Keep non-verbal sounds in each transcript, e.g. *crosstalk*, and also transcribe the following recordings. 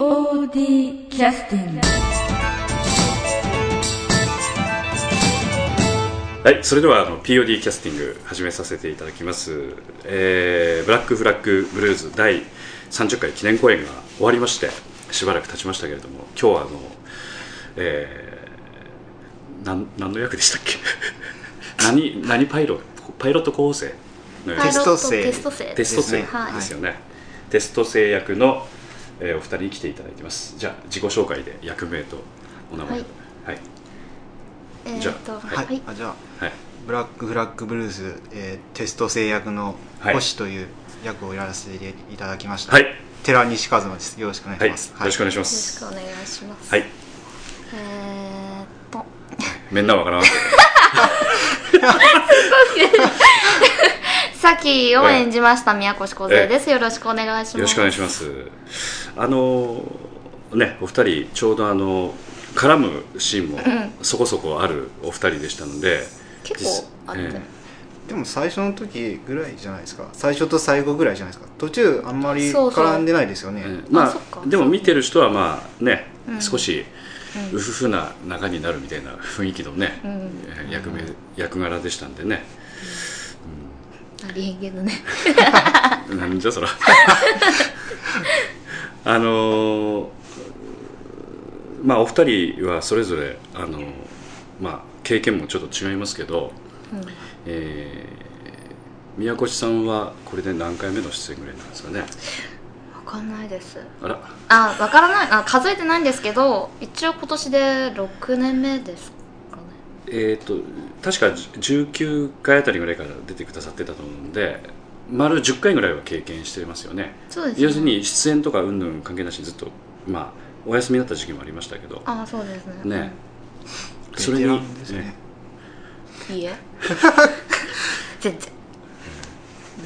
POD キャスティングはい、それではあの POD キャスティング始めさせていただきます、えーブラックフラッグブルーズ第30回記念公演が終わりましてしばらく経ちましたけれども今日はあの、えー、なん何の役でしたっけ？*laughs* 何何パイロパイロット候補生テスト生。テスト生。テスト生ですね。はいですよね、テスト生役の、えーお二人に来ていただいてます。じゃあ自己紹介で役名とお名前を。はい、えーじゃあっとははい、はい。あじゃあはい。ブラックフラッグブルース、えーテスト制役のはい。星という役をやらせていただきました、はい、寺西和馬です。よろしくお願いはい、よします、ろしくお願いしまよろすしくお願いします。はい。えーっと。みんなわからん *laughs* *laughs* さきを演じました宮越梢です。よろしくお願いします。よろしくお願いします。あのねお二人ちょうどあの絡むシーンもそこそこあるお二人でしたので結構あって、えでも最初の時ぐらいじゃないですか。最初と最後ぐらいじゃないですか。途中あんまり絡んでないですよね。えええまあでも見てる人はまあね、うん。少しうふふな仲になるみたいな雰囲気のね、うん。えー役名役柄でしたんでね、ありえんけどね。なんじゃそら。*laughs* あのーまあお二人はそれぞれあのーまあ経験もちょっと違いますけど、うん。えー宮越さんはこれで何回目の出演ぐらいなんですかね？わかんないです。あら。あわからない。あ数えてないんですけど一応今年で6年目ですえっ、と確か19回あたりぐらいから出てくださってたと思うんで丸10回ぐらいは経験してますよね。そうですね。要するに出演とかうんぬん関係なしにずっとまあお休みだった時期もありましたけど。あそうですね。ね。ベテランですね。ねいいえ。*laughs* 全然。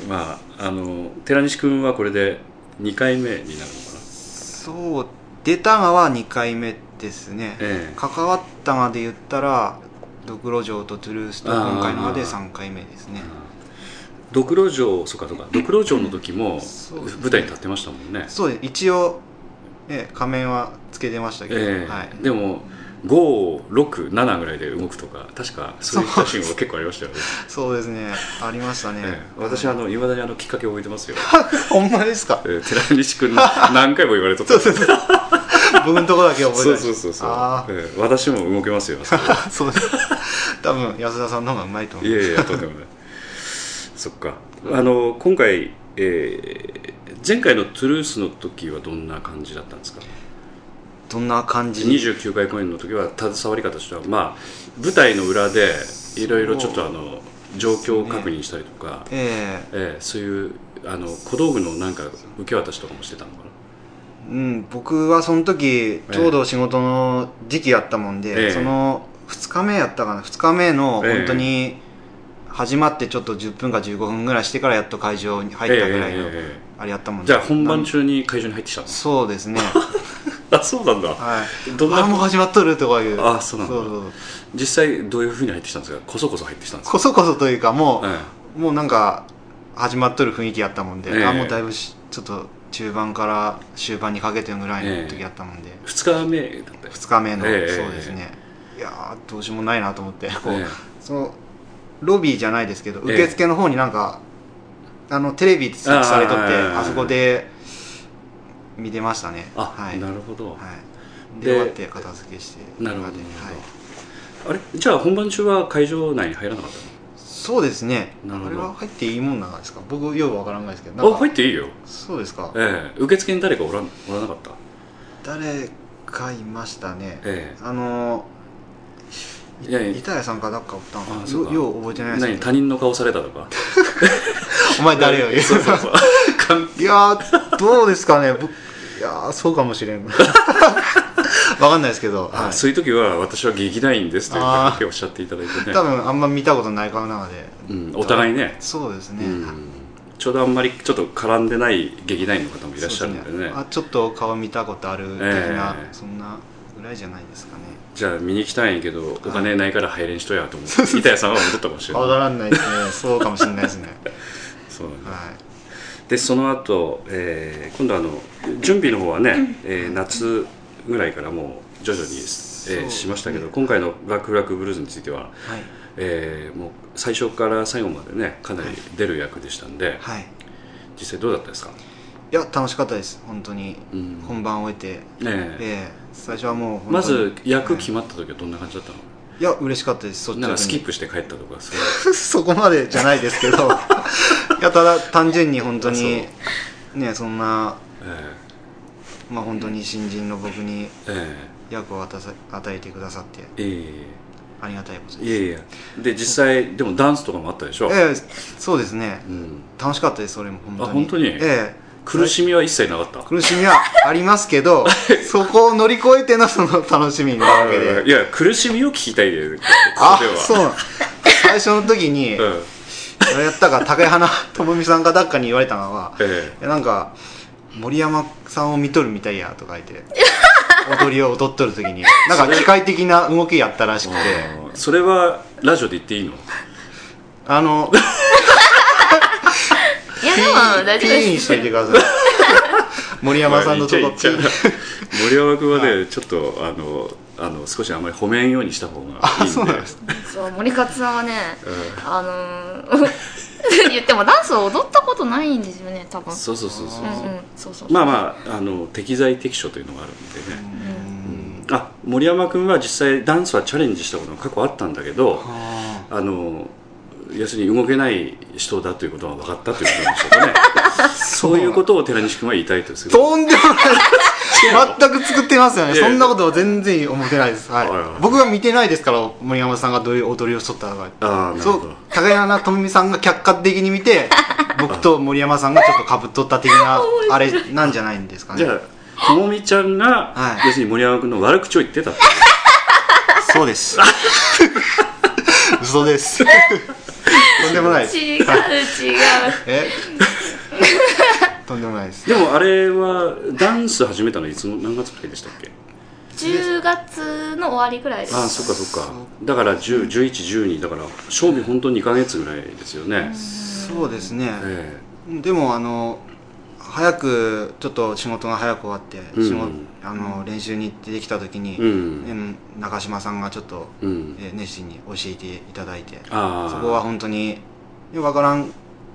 まああの寺西君はこれで2回目になるのかな。そう出たがは2回目ですね、ええ。関わったがで言ったらドクロ城とトゥルースと今回のまで3回目ですね。ドクロ城そうかそうか。ドクロ城の時も舞台に立ってましたもんね。そうです。一応、ね、仮面はつけてましたけど、ええ。はい、でも567ぐらいで動くとか確かそういったシーンが結構ありましたよね、*laughs* そうですね。ありましたね、ええ。私あのいまだにあのきっかけを覚えてますよ、*laughs* ほんまですか？えー寺西君に何回も言われとった僕のとこだけ覚えてそうそうそうそう、あええ私も動けますよあ *laughs* そうです。多分安田さんの方がうまいと思う。いやいやとんでもない。そっか。あの今回、えー前回のトゥルースの時はどんな感じだったんですか？どんな感じ？29回公演の時は携わり方としてはまあ舞台の裏でいろいろちょっとあの状況を確認したりとか、ええ。ええそういうあの小道具のなんか受け渡しとかもしてたのかうん、僕はその時ちょうど仕事の時期やったもんで、ええ。その2日目やったかな2日目のええ。本当に始まってちょっと10分か15分ぐらいしてからやっと会場に入ったぐらいのええええあれやったもんで。じゃあ本番中に会場に入ってきたの？そうですね。*laughs* あそうなんだ。はい。どんな？あもう始まっとるとかいう。あそうなんだ。そうそう実際どういうふうに入ってきたんですか？こそこそ入ってきたんですか？こそこそというかもう、え。もうなんか始まっとる雰囲気やったもんで、ええ。あもうだいぶしちょっと中盤から終盤にかけてぐらいの時やったもんで、え2日目だったよ2日目の、ええ。そうですね。いやーどうしようもないなと思って。こう、ええそのロビーじゃないですけどええ。受付の方になんか、あのテレビ設置されとってあそこで見てましたね。あ、はい、なるほど、はい、でで終わって片付けしてなるほどはい。どあれ？じゃあ本番中は会場内に入らなかったそうですね。なるほど。あれは入っていいもんなんですか？僕よくわからんないですけど。あ入っていいよ。そうですか？ええ。受付に誰かおらんおらなかった？誰かいましたね。えあのいやいや。板谷さんかなんかおったのかあそうか。よよう覚えてないえです何他人の顔されたとか？お前誰よそうそうそういやーどうですかね？僕いやーそうかもしれん *laughs* わかんないですけど、はい、あそういう時は私は劇団員ですというだけおっしゃっていただいてね。多分あんま見たことない顔なので、うん、お互いね、そうですね、うん、ちょうどあんまりちょっと絡んでない劇団員の方もいらっしゃるんでね。ですあちょっと顔見たことある的な、ええ。そんなぐらいじゃないですかね。じゃあ見に行きたいんやけどお金ないから入れんしとやと思って板谷さんは戻ったかもしれない。わからんないですね。そうかもしれないですね。そうなんだはい。でその後、えー今度あの準備の方はね、えー夏ぐらいからもう徐々に、えーうしましたけどね今回の「ブラック・フラッグ・ブルーズ」については、はい。えーもう最初から最後までねかなり出る役でしたんで、はい。実際どうだったですか、いや楽しかったです。本当に。うん。本番を終えて。ねえ。ええ最初はもうまず役決はまった時はどんな感じだったの、いいや嬉しかったです。そっちなんかスキップして帰ったとかそ *laughs* こまでじゃないですけど。*laughs* いやただ単純に本当にねそんなえまあ本当に新人の僕に役を与さ与えてくださってえありがたいことです。いえいえ。で実際でもダンスとかもあったでしょ、ええそうですね。うん、楽しかったですそれも本当に。あ本当に？ええ。苦しみは一切なかった、苦しみはありますけど *laughs* そこを乗り越えてのその楽しみなわけで。いや苦しみを聞きたいでこあそう。最初の時に、うん。やったか竹花智美さんが誰かに言われたのはええ。なんか森山さんを見とるみたいやとか言って *laughs* 踊りを踊っとる時になんか機械的な動きやったらしくて。えそれはラジオで言っていいの？あの *laughs* いやでも大丈夫です。しといてください。*laughs* 森山さんのとこまあ言っちゃ P い言っちゃう森山君はね、ちょっとあのあの少しあんまり褒めんようにした方がいいんで。あそうなんですそう森勝さんはねうあのー言ってもダンスを踊ったことないんですよね多分。んそうそうそうそう。うんうん。そうそうまあまああの適材適所というのがあるんでね、うん。あ森山君は実際ダンスはチャレンジしたことが過去あったんだけどあ。あの要するに動けない人だということが分かったということなんでしょうかね。*laughs* そう。いうことを寺西君は言いたいとするーとんでもない全く作ってますよね。そんなことは全然思ってないです、はい。僕は見てないですから森山さんがどういう踊りをしとったのか。あそう高柳智美さんが客観的に見て *laughs* 僕と森山さんがちょっとかぶっとった的なあれなんじゃないんですかね。じゃあともみちゃんが、はい。要するに森山君の悪口を言ってたってそうです。*laughs* 嘘ですとんでもないです。違う違う。え？*laughs* とんでもないです。でもあれはダンス始めたのいつの何月くらいでしたっけ？10月の終わりぐらいです。ああそっかそっか。だから101112だから賞味本当に2か月ぐらいですよね、そうですね、え。でもあの早くちょっと仕事が早く終わって、うん。仕事あの練習に出てきた時に、えうん、ね中島さんがちょっと、うん。えー熱心に教えていただいてああそこは本当に分からん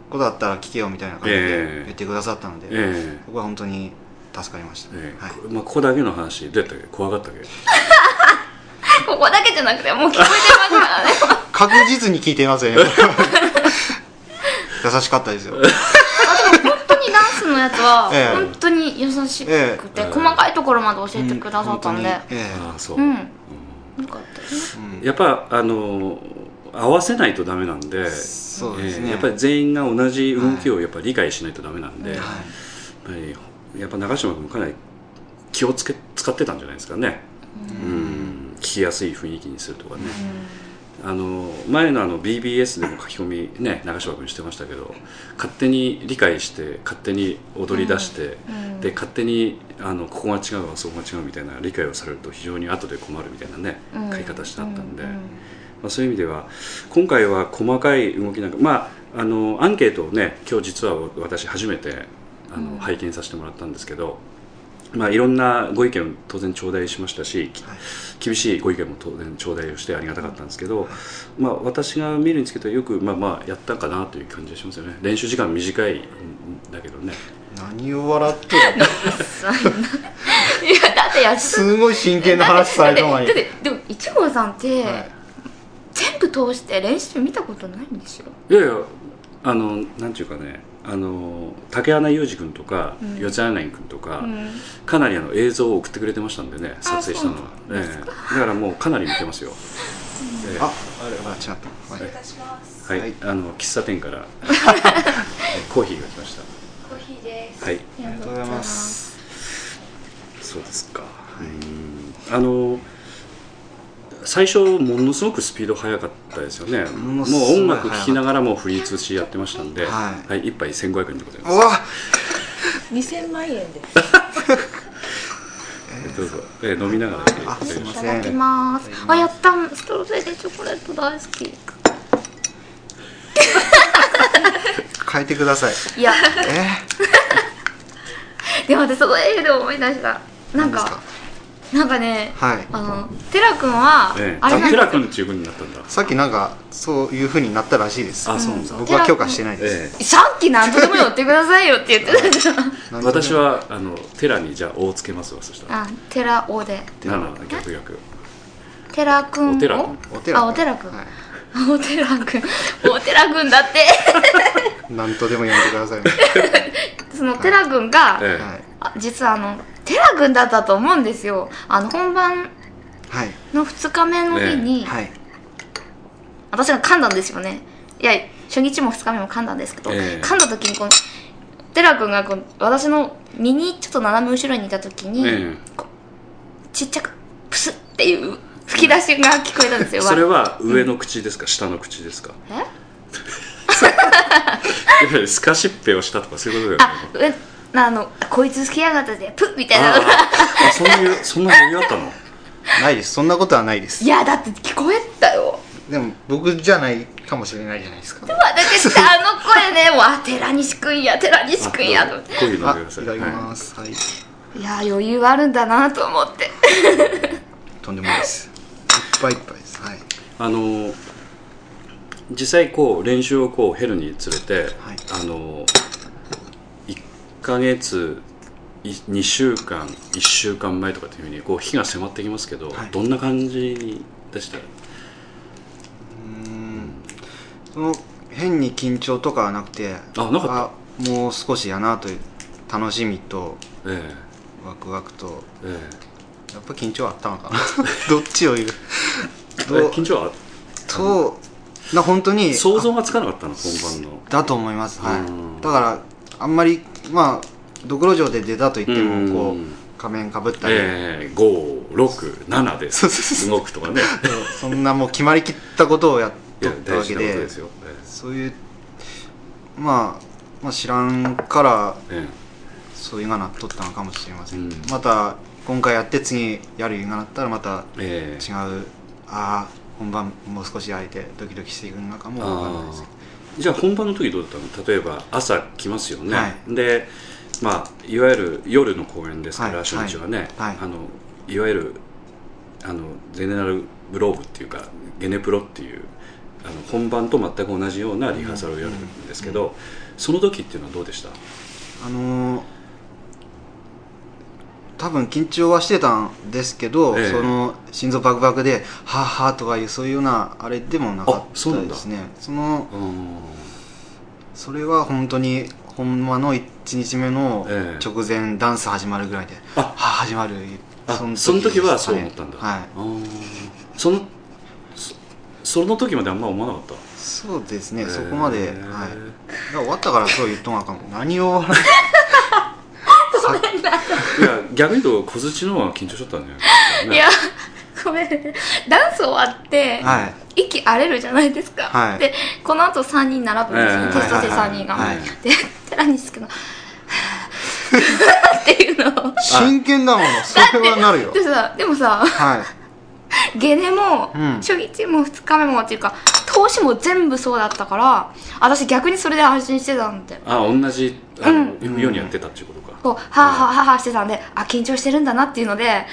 ことだったら聞けよみたいな感じええ。で言ってくださったので、えそこは本当に助かりました、ええ。えはい、こまあ、ここだけの話どうやったっけ？怖かったっけ？*laughs* ここだけじゃなくてもう聞こえてますからね。確実に聞いてますよね。*laughs* 優しかったですよ *laughs* のやつはええ。本当に優しくて、ええ。細かいところまで教えてくださったんで、う、う。ん、うん。よかったやっぱあの合わせないとダメなんでそうですね、えーやっぱり全員が同じ動きをやっぱり理解しないとダメなんで、はい。やっはいぱりやっぱ長嶋君もかなり気をつけ使ってたんじゃないですかね、うん、聞きやすい雰囲気にするとかね、あの前のあの BBS でも書き込みね長嶋君してましたけど勝手に理解して勝手に踊り出して、うん。で勝手にあのここが違うわそこが違うみたいな理解をされると非常に後で困るみたいなね、うん。書き方してあったんで、うまあ、そういう意味では今回は細かい動きなんかまああのアンケートをね今日実は私初めてあの、うん。拝見させてもらったんですけど、まあ、いろんなご意見を当然頂戴しましたし、きはい。厳しいご意見も当然頂戴をしてありがたかったんですけど、まあ、私が見るにつけてはよくまあまあやったかなという感じがしますよね。練習時間短いんだけどね。何を笑ってるの？*laughs* いやだってやつすごい真剣な話されたのにだってだってでも一号さんって、はい。全部通して練習見たことないんですよ。いやいやあのなんていうかねあの竹穴裕二君とか、うん。四谷柳君とか、うん。かなりあの映像を送ってくれてましたんでね撮影したのは、ええ。だからもうかなり見てますよ、ええ。ああれあ違った、はい。はい、はい。あの喫茶店から *laughs* コーヒーが来ましコーヒーです。たはい。ありありがとうございます。そうですか、うんあの最初ものすごくスピード速かったですよね。もう音楽聴きながらもフリー通しやってましたんで、はい。はい、1杯1500円でございます。うわ。2000万円で。*laughs* すどうぞ、えー飲みながらいただきます。あやった。ストロベリーチョコレート大好き。変えてください。いや。え？でも私その映画で思い出した。なん何か？なんかねはい。あのテラ君は、ええ。あれなんですよテラ君っていう風になったんだ。さっきなんかそういう風になったらしいです。あそうなんだ、僕は許可してないです、えさっき何とでも言ってくださいよって言ってたじゃん。*laughs* 私はあのテラにじゃあ「お」をつけますわそしたら。あテラオで。7逆逆。テラ君を？お寺君。お寺あお寺君、はい。お寺君。お寺君だって。*laughs* なんとでも呼んでくださいね、*laughs* そのテラ君が、ええ。はい。あ実はあのテラ君だったと思うんですよ。あの本番はい。の2日目の日に、はい。私が噛んだんですよね。いや初日も2日目も噛んだんですけど、ええ。噛んだ時にこのテラ君がこう私の右ちょっと斜め後ろにいた時に、えちっちゃくプスっていう吹き出しが聞こえたんですよえそれは上の口ですか、下の口ですか？え *laughs* やっぱりスカシッペをしたとかそういうことだよあね上あのこいつ好きやがったでプッみたいな。あのがああそんな余裕そんな余裕あったの？*laughs* ないです。そんなことはないです。いやだって聞こえたよ。でも僕じゃないかもしれないじゃないですか。私ってあの声ねもうあ寺西くんや寺西くんやと。思ってこういうのあ飲んでくださいいただきはいます。はい、いや余裕あるんだなと思って。*laughs* とんでもないです。いっぱいいっぱいです。はい。あの実際こう練習をこう減るにつれて、あの1ヶ月2週間1週間前とかっていうふうにこう日が迫ってきますけど、はい。どんな感じでした？その変に緊張とかはなくてあなかった。あもう少しやなという楽しみとえワクワクとええ。やっぱ緊張あったのかな？*laughs* どっちを言う？えどう？緊張は？とな本当に想像がつかなかったの本番の。だと思います、はうん。い、だからあんまりまあドクロ城で出たと言ってうん。もこう仮面かぶったり、ええ567で *laughs* 動くとかね。そんなもう決まりきったことをやっとったわけで。なことですよ、えそういう、まあ、まあ知らんからええ。そういうがなっとったのかもしれません、うん。また今回やって次やるいうがなったらまたええ。違うああ本番もう少し空いてドキドキしていくのかもわかんないですけどじゃあ本番の時どうだったの？例えば朝来ますよね、はい。でまあいわゆる夜の公演ですから、はい。初日はね、はい。あのいわゆるあのゼネラルグローブっていうかゲネプロっていうあの本番と全く同じようなリハーサルをやるんですけど、その時っていうのはどうでした？あのー多分緊張はしてたんですけど、ええ。その心臓バクバクで「はあはあ」とかいうそういうようなあれでもなかったですね。そのうん。それは本当に本間の1日目のええ。直前、ダンス始まるぐらいで「あ。はあ始まる」あその時はそう思ったんだ、はい、そのそその時まであんま思わなかった？そうですね、そこまで、はい、終わったからそう言っとんがかも何を逆に言うと小槌の方が緊張しちゃったんじゃない？ですかねいやごめんダンス終わって、はい。息荒れるじゃないですか、はい。でこの後3人並ぶんですよ、ええテスト生3人が、はい。で寺西君がっていうのを。真剣だもの。それはなるよ。でさでもさはい。ゲネも、うん。初日も2日目もっていうか投資も全部そうだったから私逆にそれで安心してたんであ同じあの、ようにやってたっていうことか、こうはあはあはあはあしてたんであ緊張してるんだなっていうので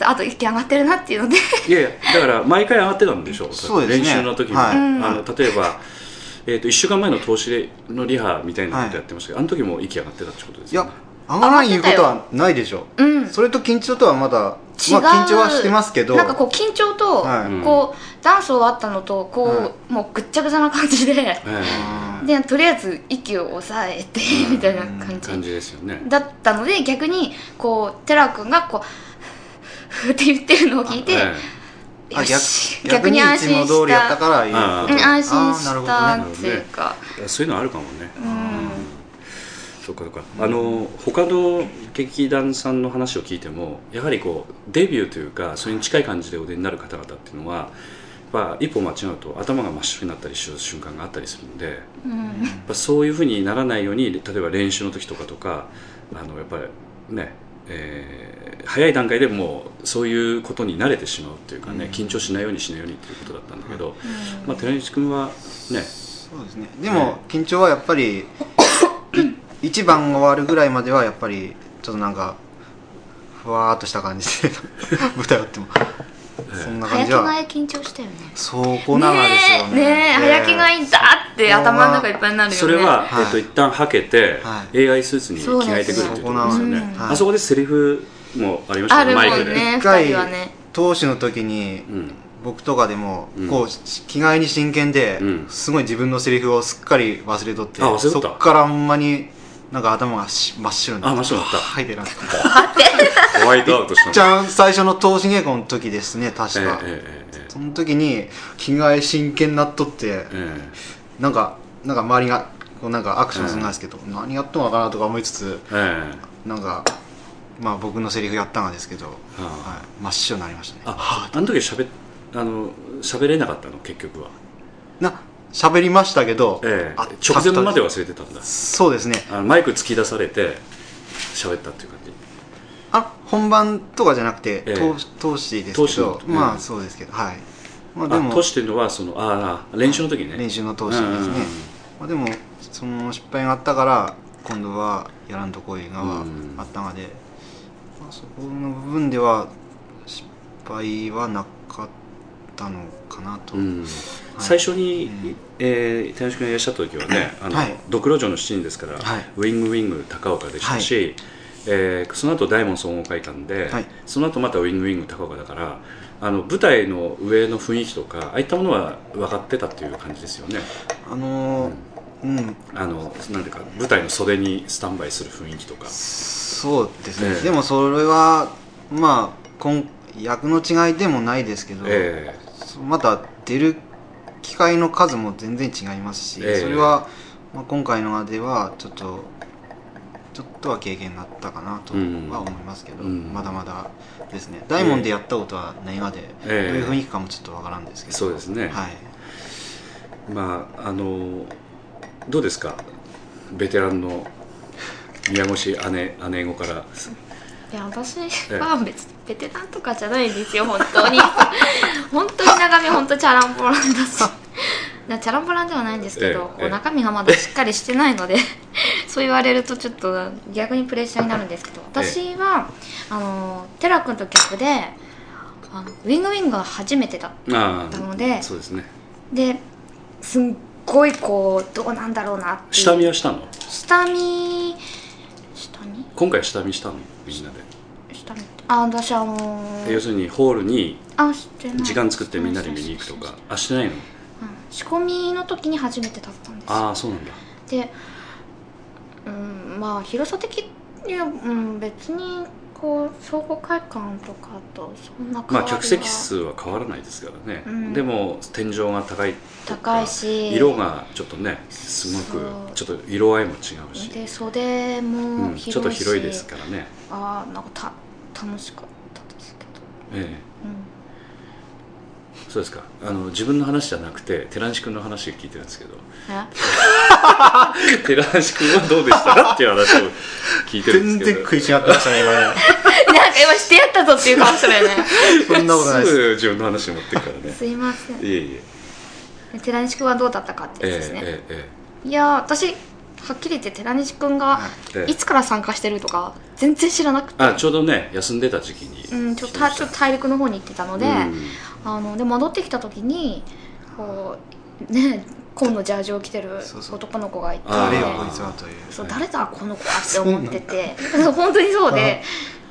あと息上がってるなっていうので。いやいやだから毎回上がってたんでしょそうですね。練習の時も、はい。あの例えば、えー、と1週間前の投資のリハみたいなことやってましたけど、あの時も息上がってたってことですいよ、ね、や上がらんいうことはないでしょう。ん。それと緊張とはまだ違う、まあ緊張はしてますけど。なんかこう緊張と、はい。こうダンス終わったのとこう、はもうぐっちゃぐちゃな感じで。えあでとりあえず息を抑えてみたいな感じ。ー感じですよね。だったので逆にこうテラ君がこうふーって言ってるのを聞いて、逆逆にいつも通りやったからいうあーうん。安心あーなるほしたっていうか、えそういうのあるかもね、うんそうかそうか。あの他の劇団さんの話を聞いてもやはりこうデビューというかそれに近い感じでお出になる方々っていうのはまあ、一歩間違うと頭が真っ白になったりする瞬間があったりするんで、うん。やっぱそういうふうにならないように例えば練習の時とかとかあのやっぱりね、えー早い段階でもうそういうことに慣れてしまうっていうかね、緊張しないようにしないようにっていうことだったんだけど、まあ、寺西君はね。そうですね。でも緊張はやっぱりい一番終わるぐらいまではやっぱりちょっとなんかふわーっとした感じで *laughs* 舞台やっても。そんな感早着じは替え緊張したよね。そこなんですよね。ね早着替えだって頭の中いっぱいになるよね。それは、はい。えっと一旦はけて、は AI スーツに着替えてくるっていうところですよね。そうなんですよあそこでセリフもありましたあるもねマイクで、んね二一回人はね。投手の時にうん。僕とかでもうん。こうし着替えに真剣でうん。すごい自分のセリフをすっかり忘れとってそっからあんまになんか頭がし真っ白になってあ真っ白になった。はいでな *laughs* ホワイトアウトしたの。じゃん最初の投手稽古の時ですね確か、えええええその時に着替え真剣になっとってええ。なんかなんか周りがこうなんかアクションするんですけど、何やっとんのかなとか思いつつええ。えなんかまあ僕のセリフやったんですけど、あ。はい、真っ白になりましたね。ああの時喋あの喋れなかったの結局は、な喋りましたけど、ええ。あ直前までは忘れてたんだ。そうですね。あのマイク突き出されて喋ったっていう感じ。あ本番とかじゃなくて、ええ。投投資ですけどまあそうですけどはい。まあであもとしてるのはそのああ練習の時ね。練習の投資ですね、うんうんうんまあ、でもその失敗があったから今度はやらんとこいがあったので、まあ、そこの部分では失敗はなかったのかなと、うん。はい。最初に、うん。え君がいらっしゃった時はねあの、はい。ドクロ城の7人ですから、はい。ウィングウィング高岡でしたし、えーその後大門総合会館で、はい。その後またウィングウィング高岡だからあの舞台の上の雰囲気とかああいったものは分かってたっていう感じですよね。あのーうん。あのなんていうか舞台の袖にスタンバイする雰囲気とか。そうですね、ええ。でもそれはまあ今役の違いでもないですけど、えまた出る機会の数も全然違いますし、ええ。それは、まあ、今回のではちょっとちょっとは経験になったかなとうん。は思いますけど、うん。まだまだですね。大門でやったことはないまで、ええ。どういう雰囲気かもちょっとわからんですけど。そうですね。はい。えまああのどうですか？ベテランの宮越姉姉御から。いや私は別にベテランとかじゃないんですよ本当に。*laughs* 本当に中身本当チャランポランだし。*laughs* なチャランポランではないんですけど、ええ中身がまだしっかりしてないので *laughs* そう言われるとちょっと逆にプレッシャーになるんですけど私は、あのテラ君と逆であのウィングウィングが初めてだあなあのでそうですね。ですっごいこうどうなんだろうなって下見はしたの？下見下見？今回下見したの？みんなで、あ私あのー要するにホールに時間作ってみんなで見に行くとか。あしてないの？うん。仕込みの時に初めて立ったんですよ。ああそうなんだ。でうんまあ広さ的には、うん、別にこう総合会館とかとそんなまあ客席数は変わらないですからね、うん。でも天井が高いとか高いし。色がちょっとねすごくちょっと色合いも違うし、で袖うもん、広いし、ちょっと広いですからね。ああなんかた楽しかったですけど、ええ。うん、そうですか。あの自分の話じゃなくて寺西君の話を聞いてるんですけど。え？*laughs* 寺西君はどうでした？かっていう話を聞いてるん全ですけど。然食い違ってましたね今ね。*laughs* なんか今してやったぞっていう顔してるよね。*laughs* そんなことないです。自分の話に持ってくからね。すいません。いえいえ。寺西君はどうだったかってですね、えええいやー私はっきり言って寺西君がええいつから参加してるとか全然知らなくて、あちょうどね休んでた時期にうん、ちょっとた。ちょっと大陸の方に行ってたので、うん。あので戻ってきた時にこうね紺のジャージを着てる男の子がいて。誰よこいつはという。そう誰だこの子はって思ってて。*laughs* 本当にそうで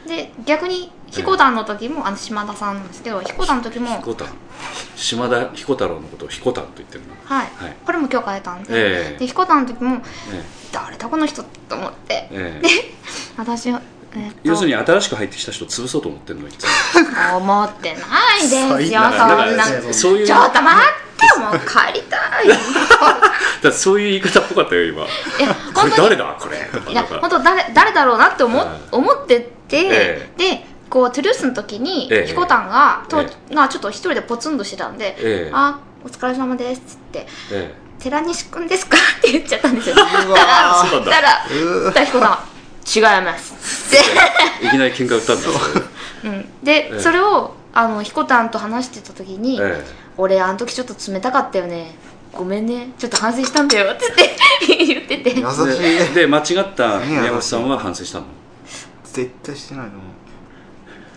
で逆に彦団の時もあの島田さんなんですけど彦団の時も彦丹島田彦太郎のことを彦丹と言ってるの。はい、はい。これも許可得たんで,、ええ。で彦団の時もえ誰だこの人と思って。ええ。え私は、えー要するに新しく入ってきた人を潰そうと思ってるのいつも。思ってないですよそんな。らそういう。ちょっと待ってもう帰りたい。*laughs* だそういう言い方っぽかったよ今。いやこれ誰だこれいや本当誰誰だろうなって思,、はい思ってて、えでこうトゥルースの時にええ。彦丹が、とえがちょっと一人でポツンとしてたんで「ええ。あお疲れ様です」っつってえ「寺西くんですか?」って言っちゃったんですよ。たらたらうー。たら彦丹は「違います」って。え *laughs* いきなり喧嘩売ったんだう。ん、で、ええ。それをあの彦丹と話してた時に「え。俺あの時ちょっと冷たかったよね」ごめんね。ちょっと反省したんだよ」って言って *laughs* 言ってて。優しい。でで間違った宮本さんは反省したの？絶対してないと思う。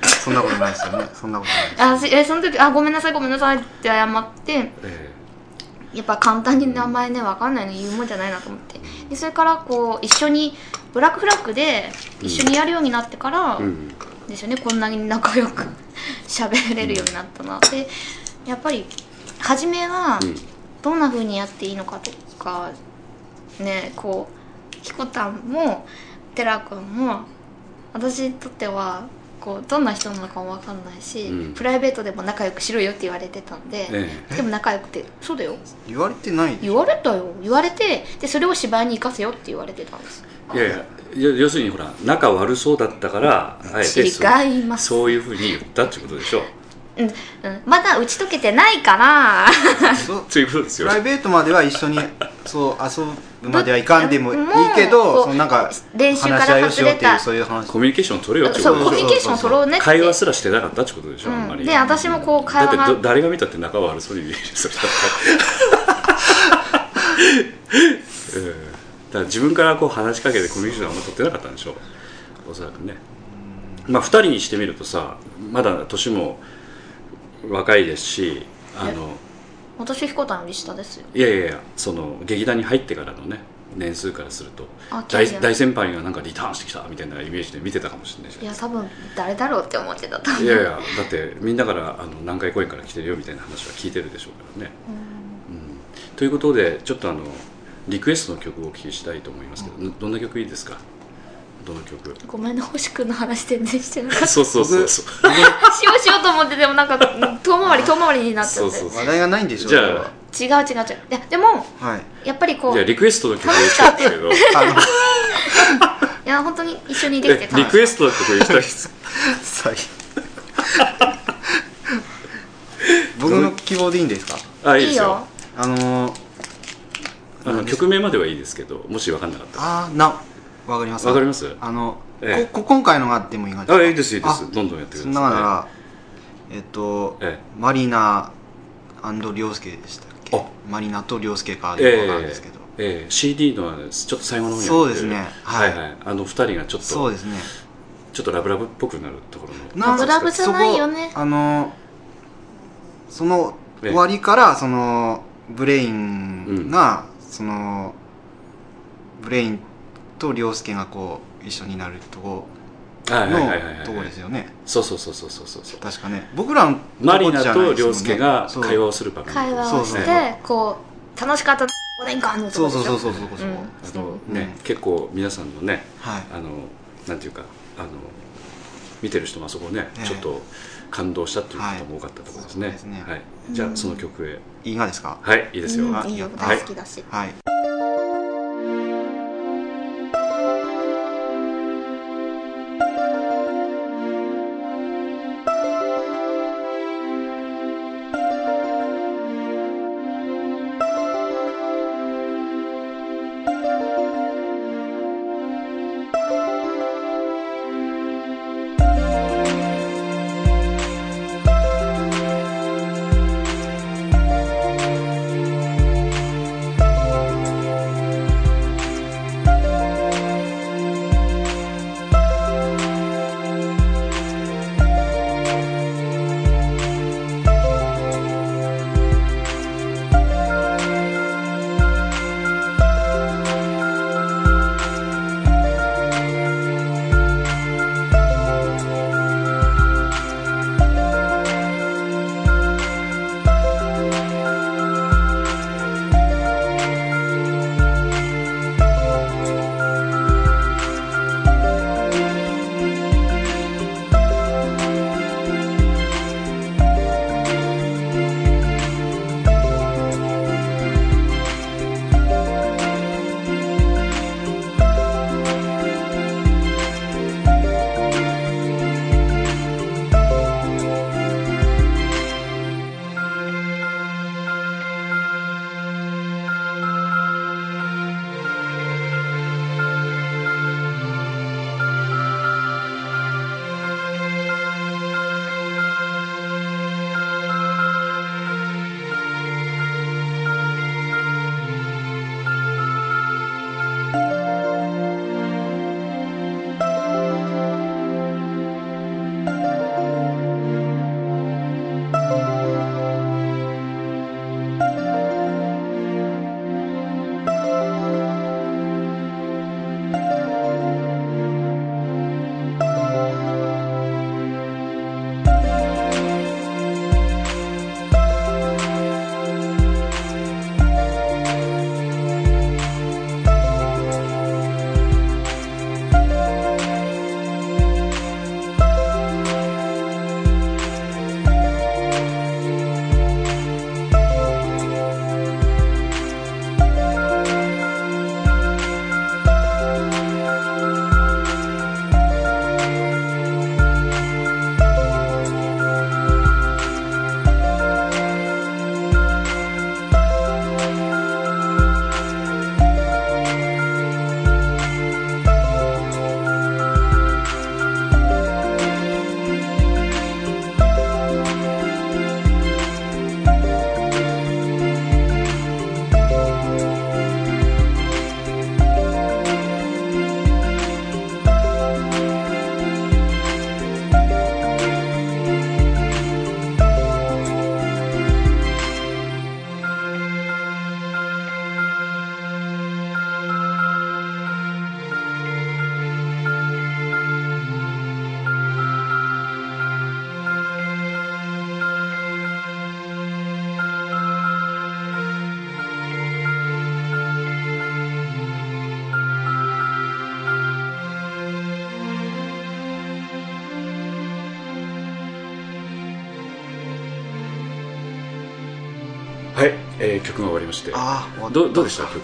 そんなことないですよね。*laughs* そんなことないですあしえその時「あごめんなさいごめんなさい」って謝ってえやっぱ簡単に名前ね分かんないの言うもんじゃないなと思って。でそれからこう一緒にブラックフラッグで一緒にやるようになってから、えうん。ですよねこんなに仲良く *laughs* 喋れるようになったなでやっぱり初めはうん。どんな風にやっていいのかとかねこうひこたんもてらくんも私にとってはこうどんな人なのかも分かんないし、うん。プライベートでも仲良くしろよって言われてたんで、えでも仲良くてそうだよ。言われてないでし言ょわれたよ。言われてでそれを芝居に生かせよって言われてたんです。いやいや要要するにほら仲悪そうだったからあえてそう違います。そういうふうに言ったってことでしょうん、うん、まだ打ち解けてないから。そう。ということですよ。プライベートまでは一緒にそう遊ぶまではいかんでもいいけどそのなんか練習から話し合いをしようっていう外れたそういう話。コミュニケーション取れよってそうことでしょ。コミュニケーション取ろうねって。会話すらしてなかったってことでしょ、あんまり。うんで私もこう会話が。だってど誰が見たって仲悪そうに見えるそれだって。*laughs* うん。だから自分からこう話しかけてコミュニケーションあんま取ってなかったんでしょおそらくね。まあ2人にしてみるとさまだ年も若いですしあの私ひこたんより下ですよいやいやいやその劇団に入ってからのね年数からすると大大先輩がなんかリターンしてきたみたいなイメージで見てたかもしれないいいや多分誰だろうって思ってたと思う。いやいやだってみんなからあの南海公園から来てるよみたいな話は聞いてるでしょうからね。うん、ということでちょっとあのリクエストの曲をお聴きしたいと思いますけど、どんな曲いいですか？どの曲？ごめんね星くんの話全然してなかった。しそうそうそう。そうようしようと思ってでもなんかうん遠回り遠回りになっちゃって。そうそう話題がないんでしょ？じゃあ。違う違う違う。いやでもはい。やっぱりこういじゃあリクエストの曲にしたんですけど。あのや本当に一緒にできてえリクエスストの曲にしたいです最僕の希望でいいんですか？あいいですよ。あのーあの曲名まではいいですけどもし分かんなかったら。あーなわかりますわかります？あの、ええ。ここ今回のがあってもいいがあいいですいいです。あどんどんやってくそださい。んながならえ。っと、えマリナ涼介でしたっけ？あ。マリナと涼介かえでわかるんですけど、ええ。CD のちょっと最後の方にそうですね。はい。はいはい。あの二人がちょっとそうですね。ちょっとラブラブっぽくなるところの。ラブラブじゃないよね。あのそのええ。終わりからそのブレインが、そのブレインと涼介がこう一緒になるとこはいはいはいはいはい。のとこですよね。そうそうそうそうそうそう。そう確かね。僕らのマリナとこじゃないとですもんね。涼介が会話をする場面。会話をしてこう楽しかった。5年間のとそうこでしょそうそうそうそうそう、うんあのね、うん結構皆さんのねはいあのなんていうかあの見てる人もあそこね、ええちょっと感動したっていう方も多かったところですね,、はいそうですねはい、じゃあその曲へいいがですかはいいいですよ、うんいいよ大好きだしはい「はい、えー曲が終わりまして。ああどどうでした？曲の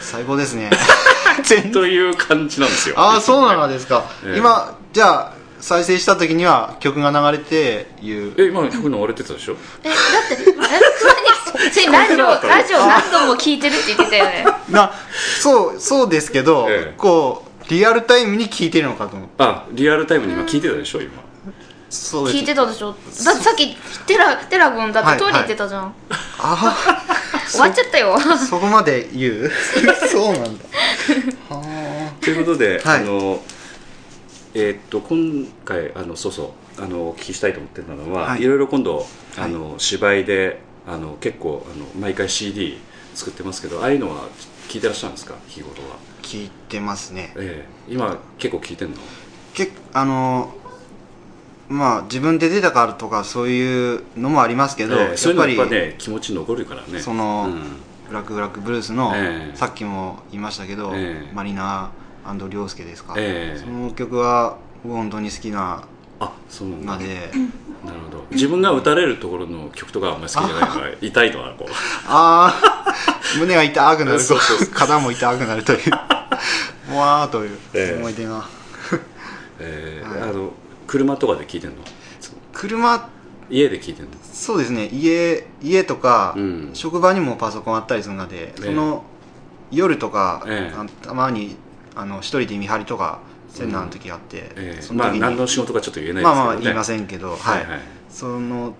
最高ですね。*laughs* という感じなんですよ。ああそうなのですか、ええ。今じゃあ再生した時には曲が流れていう。え今の曲の終われてたでしょ？えだって *laughs* ラジオラジオ何度も聞いてるって言ってたよね。*laughs* なそうそうですけど、ええ。こうリアルタイムに聞いてるのかと思うあリアルタイムに今聞いてたでしょ今聞いてたでしょ？だってさっきテラテラ君だってトイレ行ってたじゃん、あ *laughs* 終わっちゃったよ。あそこまで言う？*laughs* そうなんだ。*laughs* はということで、はい。あのえーっと今回あのそうそうあのお聞きしたいと思ってたのは、はい。い、ろいろ今度あはい。の、芝居であの結構あの毎回 CD 作ってますけどああいうのは聞いてらっしゃるんですか？日頃は、あ聞いてますね。ええ。今結構聞いてんの？けあのまあ自分で出たからとかそういうのもありますけど、ええそういうのやっぱりね気持ち残るからね。そのうん。ブラックブラックブルースの、ええ。さっきも言いましたけど、ええ。マリナ涼介ですか、ええ。その曲は僕本当に好きなあそうなんだ。ので、なるほど。自分が打たれるところの曲とかはあんまり好きじゃないから痛いのはこう。ああ胸が痛くなるそうそう肩も痛くなるという。も *laughs* わーというええ。思い出が、はい。えーあの車とかで聞いてんの？車家で聞いてんの？そうですね。家家とか、うん。職場にもパソコンあったりするので、その夜とか、ええ。あたまにあの一人で見張りとかセンナーの時があって、ええ。まあその時に、何の仕事かちょっと言えないですけど、ね、まあまあ言いませんけど、はい。はい。はいその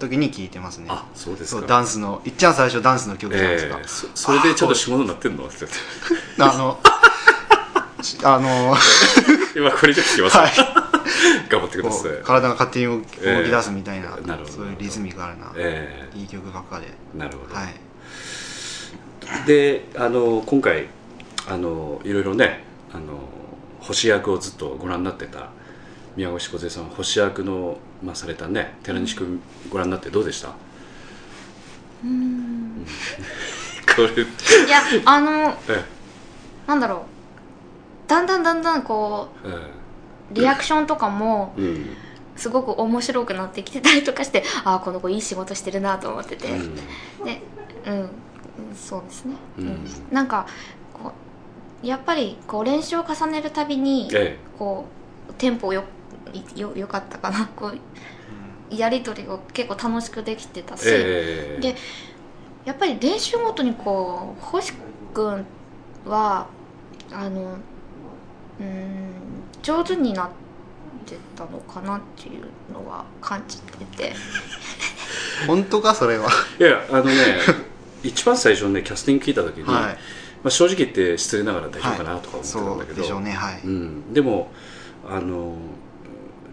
時に聞いてますね。あそうですダンスのいっちゃん最初ダンスの曲じゃないですか、ええ。そそれでちょっと仕事になってんの？って言ってあのし *laughs* あの今これじゃ聞きます、はい *laughs* 頑張ってくだこさい。う体が勝手に動きええ動き出すみたいな,、なるほど。そういうリズミカルな、えいい曲ばっかで、えなるほど、はい、であの今回あのいろいろねあの星役をずっとご覧になってた宮越梢さんは星役の、まあ、されたね寺西君ご覧になってどうでした？うん。*laughs* これ。いやあのえなんだろう。だんだんだんだんこええ。うリアクションとかもすごく面白くなってきてたりとかしてああこの子いい仕事してるなと思ってて、うん。でうん。そうですね、うん。なんかこうやっぱりこう練習を重ねるたびにえこうテンポよよよかったかな。こうやり取りが結構楽しくできてたし、ええ。えでやっぱり練習ごとにこう星君はあのうん上手になってたのかなっていうのは感じてて。*laughs* 本当かそれは、いやあのね一番最初ねキャスティング聞いた時に、はい。まあ、正直言って失礼ながら大丈夫かなとか思ってたんだけど、でしょうねはい、うん、でもあの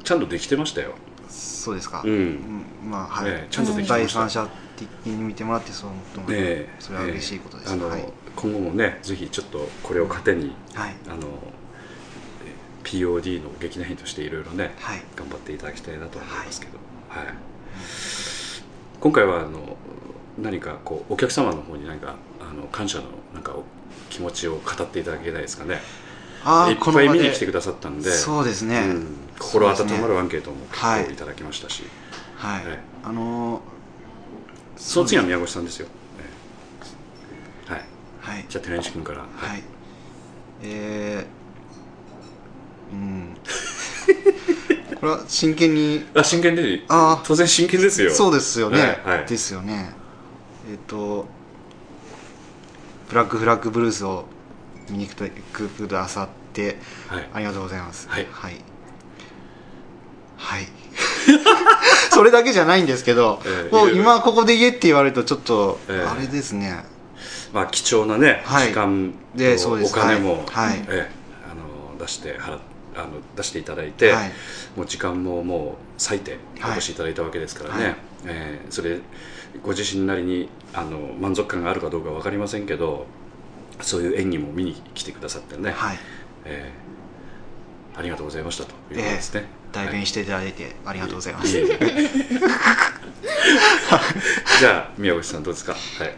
ちゃんとできてましたよ、そうですか、うん。うんまあはい、ええちゃんとできてました。第三者的に見てもらってそう思ってもらねってそれは嬉しいことです、あのはい、今後もねぜひちょっとこれを糧にはい。あのえ POD の劇団員としていろいろねはい。頑張っていただきたいなと思いますけど、はい。今回はあの何かこうお客様の方に何かあの感謝のなんかお気持ちを語っていただけないですかね。いっあーこの場で。ぱい見に来てくださったんで。そうですね、うん。心温まるアンケートも結はい構いただきましたし、はい、はい。あのーその次は宮越さんですよ、ええ。はい。はい。じゃあ寺西君から。はい。えー、うん。これは真剣に。あ真剣であ。当然真剣ですよ。そうですよね、はいはい。ですよね。えっ、とブラックフラッグブルースを見に来てくださってはい。ありがとうございます。はい。はい、はい。*laughs* それだけじゃないんですけど、もうええいろいろ。今ここで言えって言われるとちょっと、ええ。あれですね。まあ貴重なね、はい。時間でそうです。金も、はい。はい。ええあの出して払っあの出していただいて、はい。もう時間ももう割いてお越しいただいたわけですからね、はい。ええそれご自身なりにあの満足感があるかどうか分かりませんけどそういう演技も見に来てくださってね、はい。ええありがとうございましたということですね、代弁していただいてありがとうございます、*laughs* じゃあ宮越さんどうですか？はい。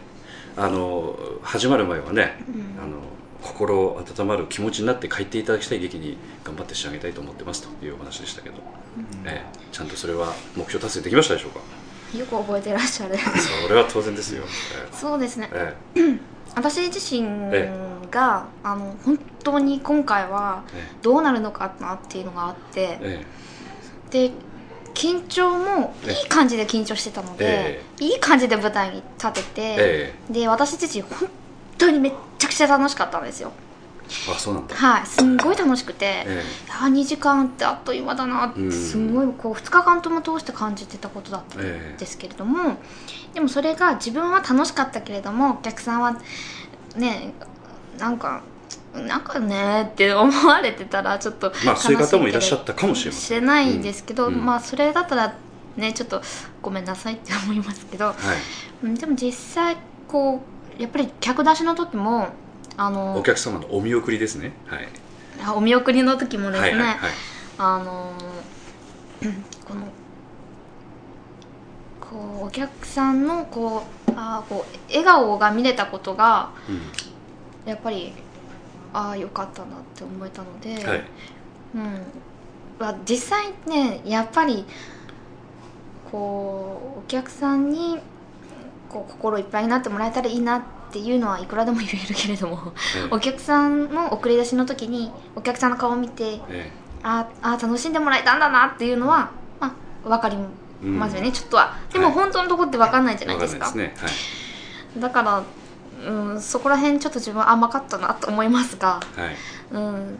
あの始まる前はね、あの心温まる気持ちになって帰っていただきたい劇に頑張って仕上げたいと思ってますというお話でしたけど、ええちゃんとそれは目標達成できましたでしょうか？よく覚えてらっしゃる。*laughs* それは当然ですよ、そうですね。ええ。*clears throat* 私自身えがあの本当に今回はえどうなるのかなっていうのがあってえで緊張もえいい感じで緊張してたのでえいい感じで舞台に立ててえ。で私自身本当にめっちゃくちゃ楽しかったんですよ。あそうなんだ。はい。すんごい楽しくて、えあ2時間ってあっという間だなってうん。すんごいこう2日間とも通して感じてたことだったんええ。ですけれども、でもそれが自分は楽しかったけれどもお客さんはねなんかなんかねって思われてたらちょっとまあそういう方もいらっしゃ悲ったかもしれません。知れないですけど、うん。まあそれだったらねちょっとごめんなさいって思いますけど、はい。うんでも実際こうやっぱり客出しの時もあのお客様のお見送りですね。はい。あお見送りの時もですね、はいはいはい。あの *clears throat* このこうお客さんのこうあーこう笑顔が見れたことがうん。やっぱりああよかったなって思えたので、はい。うん。まあ、実際ねやっぱりこうお客さんにこう心いっぱいになってもらえたらいいなっていうのはいくらでも言えるけれどもええ。お客さんの送り出しの時にお客さんの顔を見てえああ楽しんでもらえたんだなっていうのは、まあ、分かりますよね、ちょっとは。でもはい。本当のところって分かんないじゃないですか,、んないですね。はい。だから、うん、そこら辺ちょっと自分甘かったなと思いますが、はい。うん、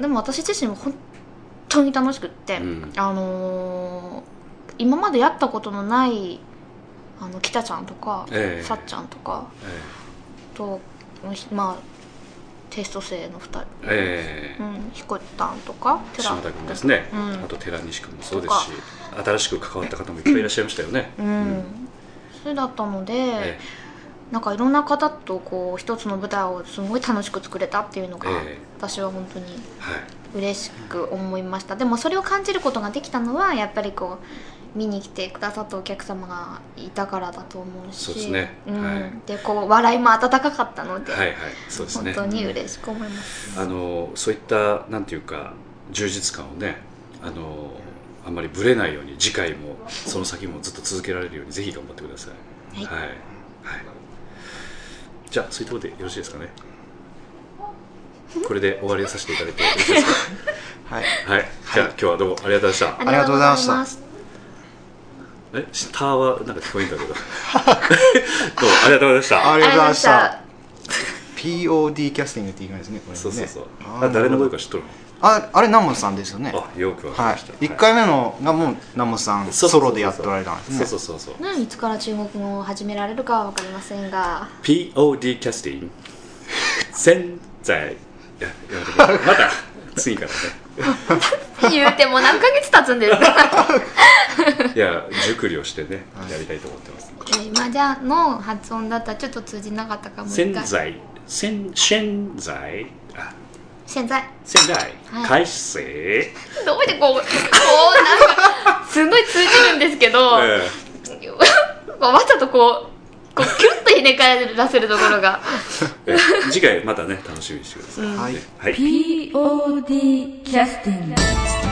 でも私自身は本当に楽しくって、うん。あのー今までやったことのないあの北ちゃんとか、ええ。さっちゃんとかえとまあテスト生の2人、ええ。えうん、ひこたんとか島田君ですね、うん。あと寺西君もそうですし新しく関わった方もいっぱいいらっしゃいましたよね、うん、それだったので、えなんかいろんな方とこう一つの舞台をすごい楽しく作れたっていうのが、ええ。私は本当にえはい。嬉しく思いました。でもそれを感じることができたのはやっぱりこう見に来てくださったお客様がいたからだと思うし。そうですね。うん。はい。でこう笑いも温かかったので、はいはい。そうですね。本当に嬉しく思います、あのそういったなんていうか充実感をねあのあんまりぶれないように次回もその先もずっと続けられるようにぜひ頑張ってください。はい。はい、はい。じゃあそういうところでよろしいですかね。これで終わりをさせていただいてよろしいです *laughs* はい。かはい。じゃあ今日はどうもありがとうございました。りがとうございましたありがとうございますえターはなんか聞こえんだけど。*laughs* どうもありがとうございました。ありがとうございました。た POD キャスティングって言いますねこれね。そうそうそう。あ誰の声か知っとるああれ南本さんですよね。のあよくわかりはい。ました、1回目のがもう南本さんソロでやっておられたんですね。そうそうそうそう。ねいつから中国語を始められるかは分かりませんが。POD キャスティング潜在いややめてください。また次からね言うても何ヶ月経つんですか？いや熟慮してねやりたいと思ってます。今じゃの発音だったらちょっと通じなかったかも潜在潜潜在？あ。現在。潜在。はい。開始どうしてこうこうなんかすごい通じるんですけど、えわざとこうこうキュッとひね返らせるところが。*laughs* 次回またね楽しみにしてください、はい。はい。POD キャスティング